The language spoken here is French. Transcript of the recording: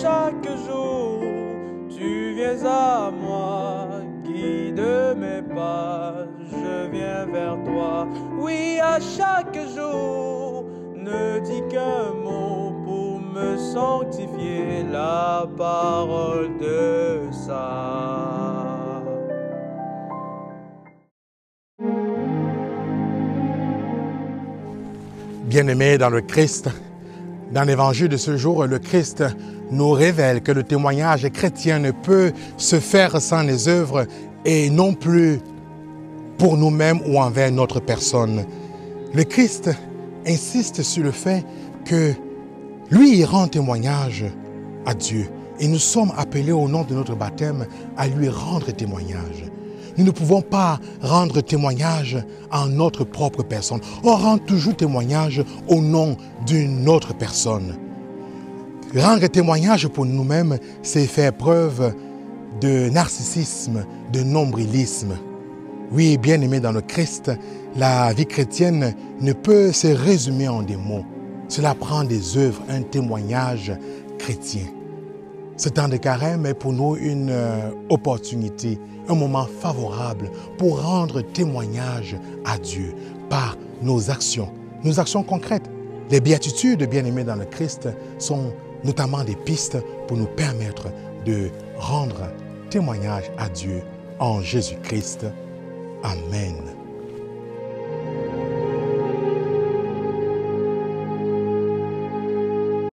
chaque jour, tu viens à moi, guide mes pas, je viens vers toi. Oui, à chaque jour, ne dis qu'un mot pour me sanctifier la parole de ça. Bien-aimés dans le Christ, dans l'évangile de ce jour, le Christ nous révèle que le témoignage chrétien ne peut se faire sans les œuvres et non plus pour nous-mêmes ou envers notre personne. Le Christ insiste sur le fait que lui, rend témoignage à Dieu. Et nous sommes appelés au nom de notre baptême à lui rendre témoignage. Nous ne pouvons pas rendre témoignage en notre propre personne. On rend toujours témoignage au nom d'une autre personne. Rendre témoignage pour nous-mêmes, c'est faire preuve de narcissisme, de nombrilisme. Oui, bien aimé dans le Christ, la vie chrétienne ne peut se résumer en des mots. Cela prend des œuvres, un témoignage chrétien. Ce temps de carême est pour nous une euh, opportunité, un moment favorable pour rendre témoignage à Dieu par nos actions, nos actions concrètes. Les béatitudes, bien-aimés dans le Christ, sont notamment des pistes pour nous permettre de rendre témoignage à Dieu en Jésus-Christ. Amen.